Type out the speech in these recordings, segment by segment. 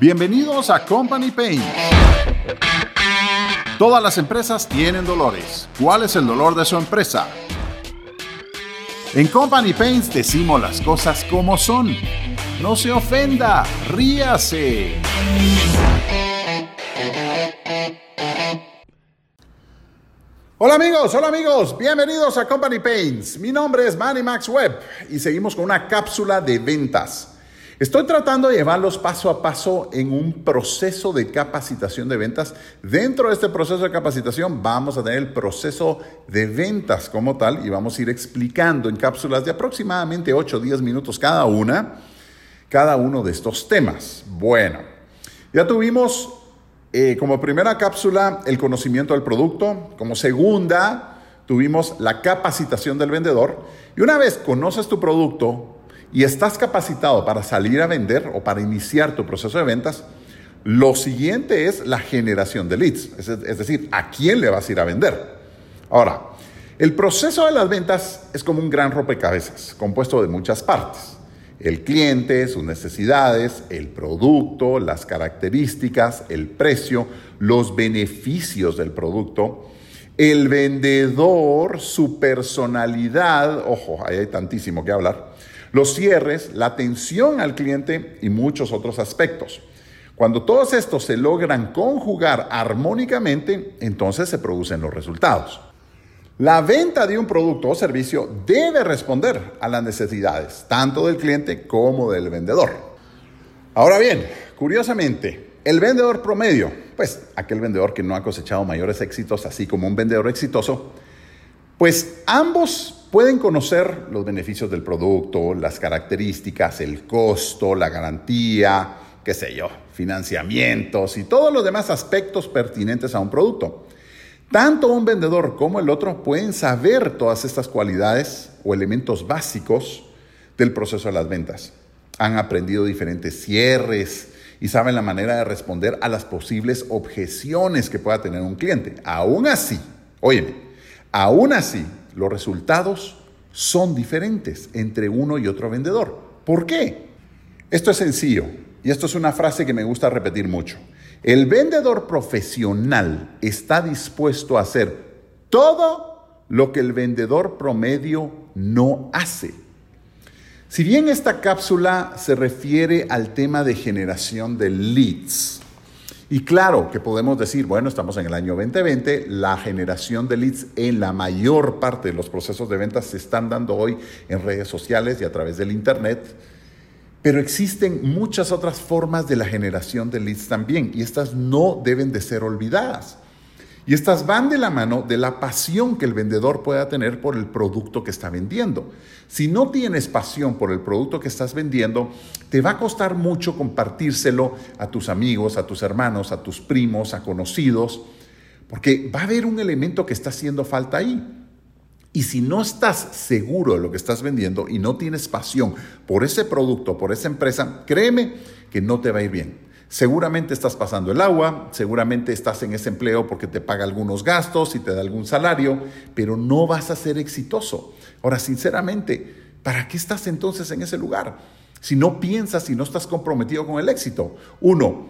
Bienvenidos a Company Pain. Todas las empresas tienen dolores. ¿Cuál es el dolor de su empresa? En Company Paints decimos las cosas como son. No se ofenda, ríase. Hola amigos, hola amigos, bienvenidos a Company Paints. Mi nombre es Manny Max Webb y seguimos con una cápsula de ventas. Estoy tratando de llevarlos paso a paso en un proceso de capacitación de ventas. Dentro de este proceso de capacitación vamos a tener el proceso de ventas como tal y vamos a ir explicando en cápsulas de aproximadamente 8 o 10 minutos cada una, cada uno de estos temas. Bueno, ya tuvimos eh, como primera cápsula el conocimiento del producto, como segunda tuvimos la capacitación del vendedor y una vez conoces tu producto, y estás capacitado para salir a vender o para iniciar tu proceso de ventas, lo siguiente es la generación de leads, es, decir, a quién le vas a ir a vender. Ahora, el proceso de las ventas es como un gran rompecabezas, compuesto de muchas partes. El cliente, sus necesidades, el producto, las características, el precio, los beneficios del producto, el vendedor, su personalidad, ojo, ahí hay tantísimo que hablar, los cierres, la atención al cliente y muchos otros aspectos. Cuando todos estos se logran conjugar armónicamente, entonces se producen los resultados. La venta de un producto o servicio debe responder a las necesidades, tanto del cliente como del vendedor. Ahora bien, curiosamente, el vendedor promedio, pues aquel vendedor que no ha cosechado mayores éxitos, así como un vendedor exitoso, pues ambos pueden conocer los beneficios del producto, las características, el costo, la garantía, qué sé yo, financiamientos y todos los demás aspectos pertinentes a un producto. Tanto un vendedor como el otro pueden saber todas estas cualidades o elementos básicos del proceso de las ventas. Han aprendido diferentes cierres y saben la manera de responder a las posibles objeciones que pueda tener un cliente. Aún así, óyeme, aún así, los resultados son diferentes entre uno y otro vendedor. ¿Por qué? Esto es sencillo y esto es una frase que me gusta repetir mucho. El vendedor profesional está dispuesto a hacer todo lo que el vendedor promedio no hace. Si bien esta cápsula se refiere al tema de generación de leads, y claro que podemos decir, bueno, estamos en el año 2020, la generación de leads en la mayor parte de los procesos de ventas se están dando hoy en redes sociales y a través del Internet, pero existen muchas otras formas de la generación de leads también y estas no deben de ser olvidadas. Y estas van de la mano de la pasión que el vendedor pueda tener por el producto que está vendiendo. Si no tienes pasión por el producto que estás vendiendo, te va a costar mucho compartírselo a tus amigos, a tus hermanos, a tus primos, a conocidos, porque va a haber un elemento que está haciendo falta ahí. Y si no estás seguro de lo que estás vendiendo y no tienes pasión por ese producto, por esa empresa, créeme que no te va a ir bien. Seguramente estás pasando el agua, seguramente estás en ese empleo porque te paga algunos gastos y te da algún salario, pero no vas a ser exitoso. Ahora, sinceramente, ¿para qué estás entonces en ese lugar? Si no piensas y no estás comprometido con el éxito. Uno,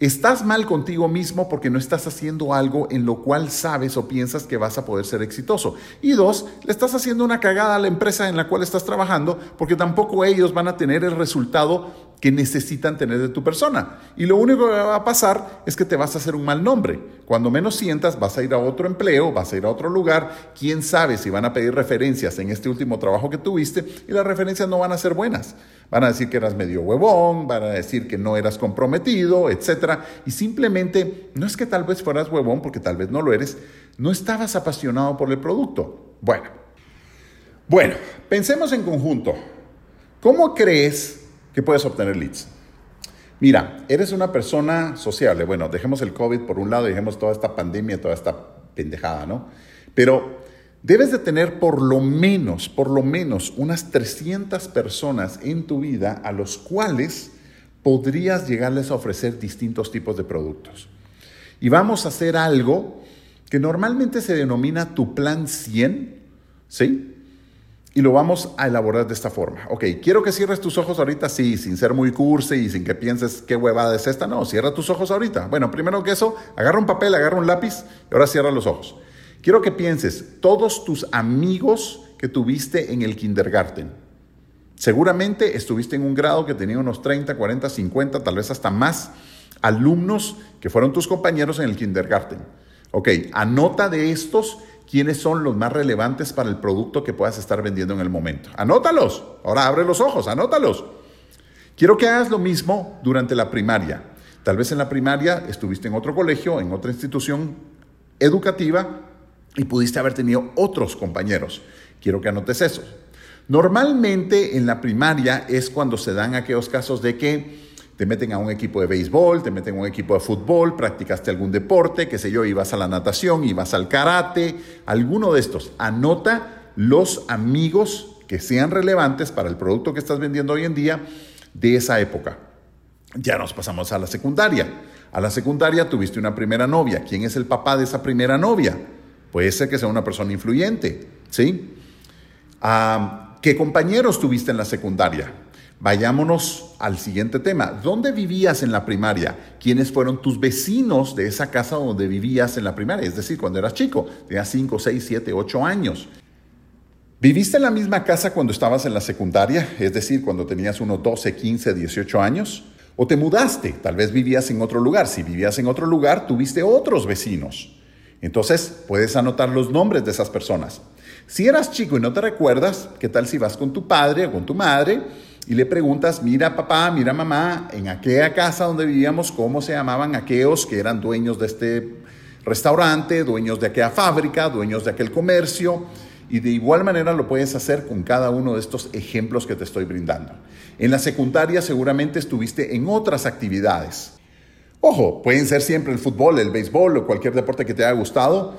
Estás mal contigo mismo porque no estás haciendo algo en lo cual sabes o piensas que vas a poder ser exitoso. Y dos, le estás haciendo una cagada a la empresa en la cual estás trabajando porque tampoco ellos van a tener el resultado que necesitan tener de tu persona. Y lo único que va a pasar es que te vas a hacer un mal nombre. Cuando menos sientas, vas a ir a otro empleo, vas a ir a otro lugar. Quién sabe si van a pedir referencias en este último trabajo que tuviste y las referencias no van a ser buenas. Van a decir que eras medio huevón, van a decir que no eras comprometido, etc. Y simplemente, no es que tal vez fueras huevón, porque tal vez no lo eres, no estabas apasionado por el producto. Bueno, bueno, pensemos en conjunto. ¿Cómo crees que puedes obtener leads? Mira, eres una persona sociable. Bueno, dejemos el COVID por un lado, dejemos toda esta pandemia, toda esta pendejada, ¿no? Pero Debes de tener por lo menos, por lo menos unas 300 personas en tu vida a los cuales podrías llegarles a ofrecer distintos tipos de productos. Y vamos a hacer algo que normalmente se denomina tu plan 100, ¿sí? Y lo vamos a elaborar de esta forma. Ok, quiero que cierres tus ojos ahorita, sí, sin ser muy cursi y sin que pienses qué huevada es esta. No, cierra tus ojos ahorita. Bueno, primero que eso, agarra un papel, agarra un lápiz y ahora cierra los ojos. Quiero que pienses todos tus amigos que tuviste en el kindergarten. Seguramente estuviste en un grado que tenía unos 30, 40, 50, tal vez hasta más alumnos que fueron tus compañeros en el kindergarten. Ok, anota de estos quiénes son los más relevantes para el producto que puedas estar vendiendo en el momento. Anótalos. Ahora abre los ojos, anótalos. Quiero que hagas lo mismo durante la primaria. Tal vez en la primaria estuviste en otro colegio, en otra institución educativa y pudiste haber tenido otros compañeros. Quiero que anotes eso. Normalmente en la primaria es cuando se dan aquellos casos de que te meten a un equipo de béisbol, te meten a un equipo de fútbol, practicaste algún deporte, qué sé yo, ibas a la natación, ibas al karate, alguno de estos. Anota los amigos que sean relevantes para el producto que estás vendiendo hoy en día de esa época. Ya nos pasamos a la secundaria. A la secundaria tuviste una primera novia. ¿Quién es el papá de esa primera novia? Puede ser que sea una persona influyente, ¿sí? Ah, ¿Qué compañeros tuviste en la secundaria? Vayámonos al siguiente tema. ¿Dónde vivías en la primaria? ¿Quiénes fueron tus vecinos de esa casa donde vivías en la primaria? Es decir, cuando eras chico, tenías 5, 6, 7, 8 años. ¿Viviste en la misma casa cuando estabas en la secundaria? Es decir, cuando tenías unos 12, 15, 18 años. ¿O te mudaste? Tal vez vivías en otro lugar. Si vivías en otro lugar, tuviste otros vecinos. Entonces, puedes anotar los nombres de esas personas. Si eras chico y no te recuerdas, ¿qué tal si vas con tu padre o con tu madre? Y le preguntas, mira papá, mira mamá, en aquella casa donde vivíamos, ¿cómo se llamaban aquellos que eran dueños de este restaurante, dueños de aquella fábrica, dueños de aquel comercio? Y de igual manera lo puedes hacer con cada uno de estos ejemplos que te estoy brindando. En la secundaria seguramente estuviste en otras actividades. Ojo, pueden ser siempre el fútbol, el béisbol o cualquier deporte que te haya gustado.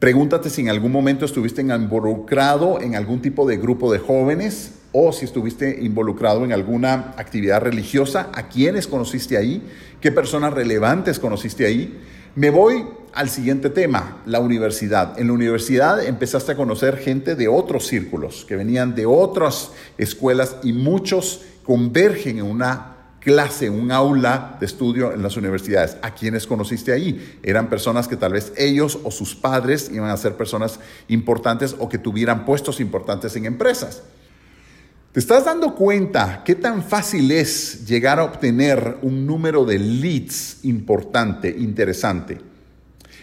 Pregúntate si en algún momento estuviste involucrado en algún tipo de grupo de jóvenes o si estuviste involucrado en alguna actividad religiosa, a quiénes conociste ahí, qué personas relevantes conociste ahí. Me voy al siguiente tema, la universidad. En la universidad empezaste a conocer gente de otros círculos, que venían de otras escuelas y muchos convergen en una clase, un aula de estudio en las universidades. ¿A quiénes conociste ahí? Eran personas que tal vez ellos o sus padres iban a ser personas importantes o que tuvieran puestos importantes en empresas. ¿Te estás dando cuenta qué tan fácil es llegar a obtener un número de leads importante, interesante?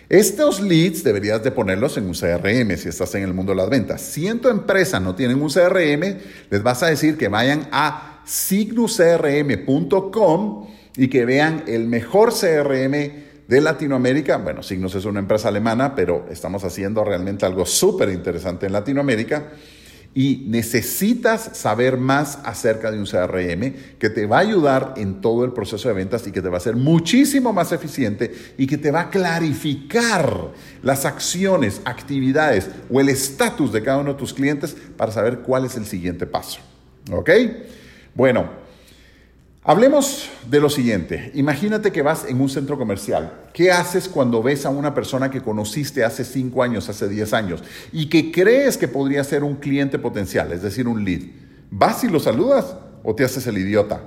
Estos leads deberías de ponerlos en un CRM si estás en el mundo de las ventas. Si en tu empresa no tienen un CRM, les vas a decir que vayan a signuscrm.com y que vean el mejor CRM de Latinoamérica. Bueno, Signus es una empresa alemana, pero estamos haciendo realmente algo súper interesante en Latinoamérica y necesitas saber más acerca de un CRM que te va a ayudar en todo el proceso de ventas y que te va a hacer muchísimo más eficiente y que te va a clarificar las acciones, actividades o el estatus de cada uno de tus clientes para saber cuál es el siguiente paso. ¿Ok? Bueno, Hablemos de lo siguiente. Imagínate que vas en un centro comercial. ¿Qué haces cuando ves a una persona que conociste hace 5 años, hace 10 años y que crees que podría ser un cliente potencial, es decir, un lead? ¿Vas y lo saludas o te haces el idiota?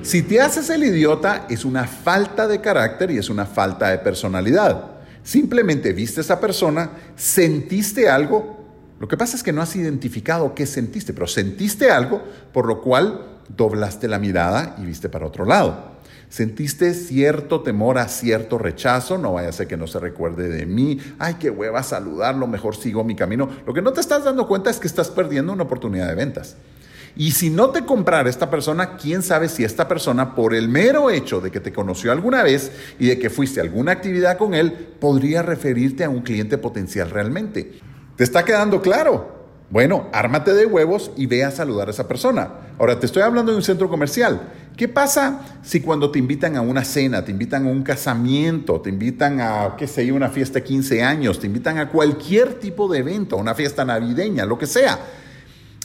Si te haces el idiota es una falta de carácter y es una falta de personalidad. Simplemente viste a esa persona, sentiste algo. Lo que pasa es que no has identificado qué sentiste, pero sentiste algo por lo cual doblaste la mirada y viste para otro lado. Sentiste cierto temor a cierto rechazo, no vaya a ser que no se recuerde de mí, ay, qué hueva saludarlo, mejor sigo mi camino. Lo que no te estás dando cuenta es que estás perdiendo una oportunidad de ventas. Y si no te comprara esta persona, quién sabe si esta persona, por el mero hecho de que te conoció alguna vez y de que fuiste a alguna actividad con él, podría referirte a un cliente potencial realmente. ¿Te está quedando claro? Bueno, ármate de huevos y ve a saludar a esa persona. Ahora, te estoy hablando de un centro comercial. ¿Qué pasa si cuando te invitan a una cena, te invitan a un casamiento, te invitan a, qué sé yo, una fiesta de 15 años, te invitan a cualquier tipo de evento, una fiesta navideña, lo que sea?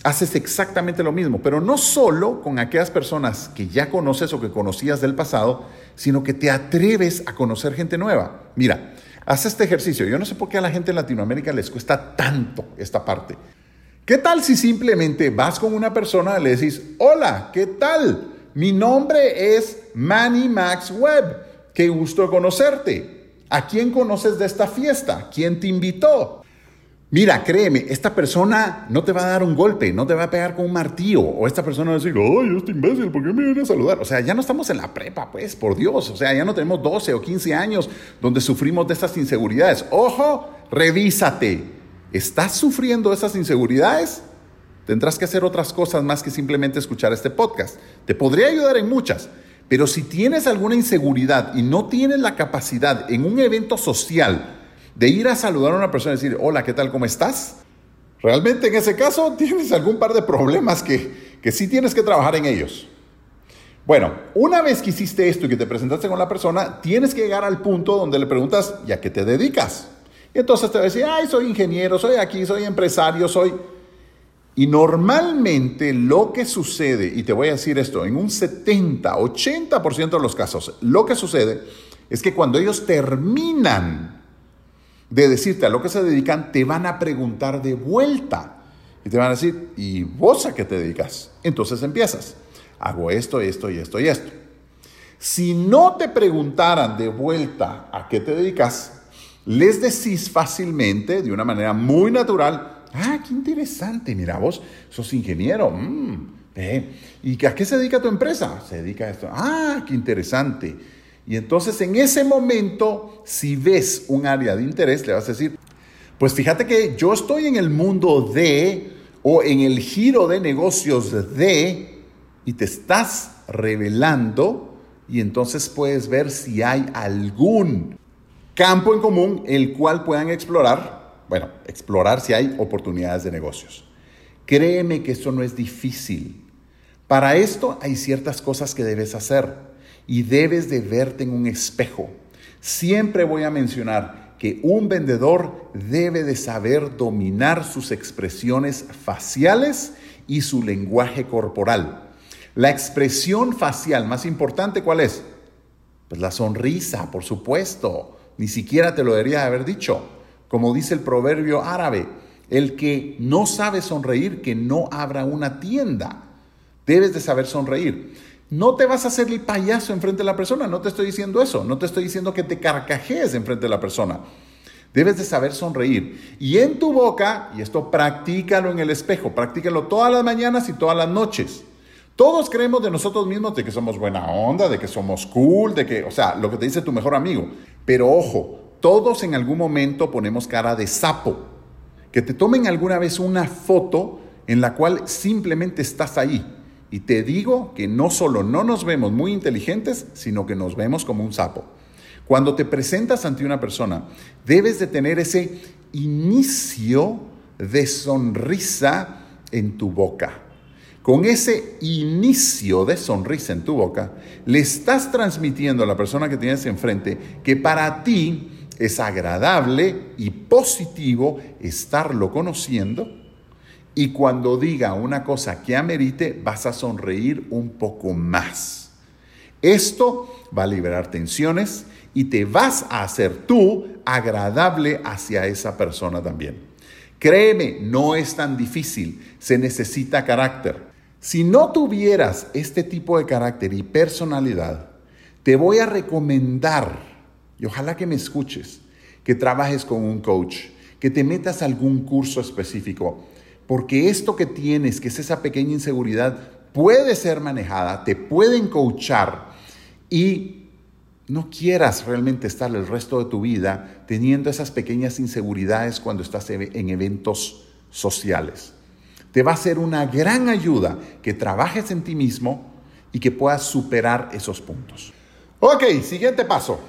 Haces exactamente lo mismo, pero no solo con aquellas personas que ya conoces o que conocías del pasado, sino que te atreves a conocer gente nueva. Mira, haz este ejercicio. Yo no sé por qué a la gente en Latinoamérica les cuesta tanto esta parte. ¿Qué tal si simplemente vas con una persona y le decís, hola, ¿qué tal? Mi nombre es Manny Max Webb. Qué gusto conocerte. ¿A quién conoces de esta fiesta? ¿Quién te invitó? Mira, créeme, esta persona no te va a dar un golpe, no te va a pegar con un martillo. O esta persona va a decir, ay, este imbécil, ¿por qué me viene a saludar? O sea, ya no estamos en la prepa, pues, por Dios. O sea, ya no tenemos 12 o 15 años donde sufrimos de estas inseguridades. Ojo, revísate. ¿Estás sufriendo esas inseguridades? Tendrás que hacer otras cosas más que simplemente escuchar este podcast. Te podría ayudar en muchas, pero si tienes alguna inseguridad y no tienes la capacidad en un evento social de ir a saludar a una persona y decir, hola, ¿qué tal? ¿Cómo estás? Realmente en ese caso tienes algún par de problemas que, que sí tienes que trabajar en ellos. Bueno, una vez que hiciste esto y que te presentaste con la persona, tienes que llegar al punto donde le preguntas, ¿y a qué te dedicas? Y entonces te va a decir, soy ingeniero, soy aquí, soy empresario, soy... Y normalmente lo que sucede, y te voy a decir esto, en un 70, 80% de los casos, lo que sucede es que cuando ellos terminan de decirte a lo que se dedican, te van a preguntar de vuelta. Y te van a decir, ¿y vos a qué te dedicas? Entonces empiezas, hago esto, esto y esto y esto. Si no te preguntaran de vuelta a qué te dedicas, les decís fácilmente, de una manera muy natural, ah, qué interesante, mira vos, sos ingeniero, mm, ¿y a qué se dedica tu empresa? Se dedica a esto, ah, qué interesante. Y entonces en ese momento, si ves un área de interés, le vas a decir, pues fíjate que yo estoy en el mundo de, o en el giro de negocios de, y te estás revelando, y entonces puedes ver si hay algún campo en común el cual puedan explorar, bueno, explorar si hay oportunidades de negocios. Créeme que eso no es difícil. Para esto hay ciertas cosas que debes hacer y debes de verte en un espejo. Siempre voy a mencionar que un vendedor debe de saber dominar sus expresiones faciales y su lenguaje corporal. La expresión facial más importante, ¿cuál es? Pues la sonrisa, por supuesto. Ni siquiera te lo debería haber dicho. Como dice el proverbio árabe, el que no sabe sonreír, que no abra una tienda. Debes de saber sonreír. No te vas a hacer el payaso enfrente de la persona, no te estoy diciendo eso, no te estoy diciendo que te carcajees enfrente de la persona. Debes de saber sonreír. Y en tu boca, y esto practícalo en el espejo, practícalo todas las mañanas y todas las noches. Todos creemos de nosotros mismos de que somos buena onda, de que somos cool, de que, o sea, lo que te dice tu mejor amigo. Pero ojo, todos en algún momento ponemos cara de sapo. Que te tomen alguna vez una foto en la cual simplemente estás ahí. Y te digo que no solo no nos vemos muy inteligentes, sino que nos vemos como un sapo. Cuando te presentas ante una persona, debes de tener ese inicio de sonrisa en tu boca. Con ese inicio de sonrisa en tu boca, le estás transmitiendo a la persona que tienes enfrente que para ti es agradable y positivo estarlo conociendo y cuando diga una cosa que amerite, vas a sonreír un poco más. Esto va a liberar tensiones y te vas a hacer tú agradable hacia esa persona también. Créeme, no es tan difícil, se necesita carácter. Si no tuvieras este tipo de carácter y personalidad, te voy a recomendar, y ojalá que me escuches, que trabajes con un coach, que te metas algún curso específico, porque esto que tienes, que es esa pequeña inseguridad, puede ser manejada, te pueden coachar y no quieras realmente estar el resto de tu vida teniendo esas pequeñas inseguridades cuando estás en eventos sociales te va a ser una gran ayuda que trabajes en ti mismo y que puedas superar esos puntos. Ok, siguiente paso.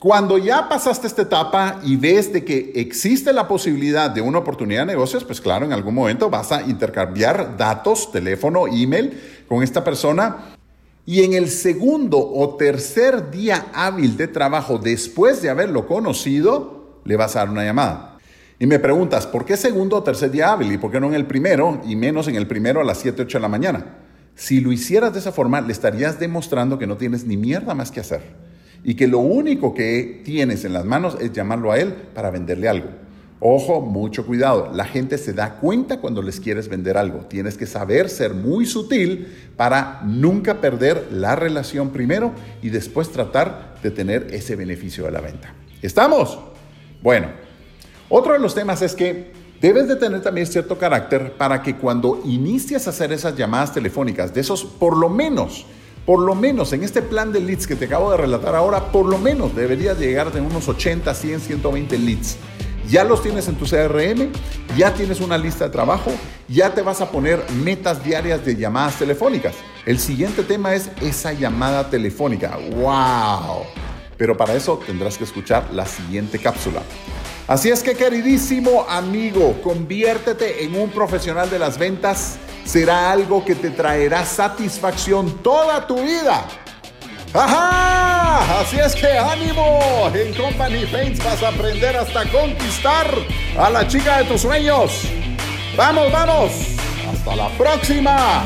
Cuando ya pasaste esta etapa y ves de que existe la posibilidad de una oportunidad de negocios, pues claro, en algún momento vas a intercambiar datos, teléfono, email con esta persona. Y en el segundo o tercer día hábil de trabajo después de haberlo conocido, le vas a dar una llamada. Y me preguntas, ¿por qué segundo o tercer día hábil? ¿Y por qué no en el primero? Y menos en el primero a las 7, 8 de la mañana. Si lo hicieras de esa forma, le estarías demostrando que no tienes ni mierda más que hacer. Y que lo único que tienes en las manos es llamarlo a él para venderle algo. Ojo, mucho cuidado. La gente se da cuenta cuando les quieres vender algo. Tienes que saber ser muy sutil para nunca perder la relación primero y después tratar de tener ese beneficio de la venta. ¿Estamos? Bueno, otro de los temas es que debes de tener también cierto carácter para que cuando inicias a hacer esas llamadas telefónicas, de esos por lo menos, por lo menos en este plan de leads que te acabo de relatar ahora, por lo menos deberías llegar de unos 80, 100, 120 leads ya los tienes en tu CRM, ya tienes una lista de trabajo, ya te vas a poner metas diarias de llamadas telefónicas. El siguiente tema es esa llamada telefónica. ¡Wow! Pero para eso tendrás que escuchar la siguiente cápsula. Así es que queridísimo amigo, conviértete en un profesional de las ventas. Será algo que te traerá satisfacción toda tu vida. ¡Ajá! Así es que ánimo. En Company Paints vas a aprender hasta conquistar a la chica de tus sueños. ¡Vamos, vamos! ¡Hasta la próxima!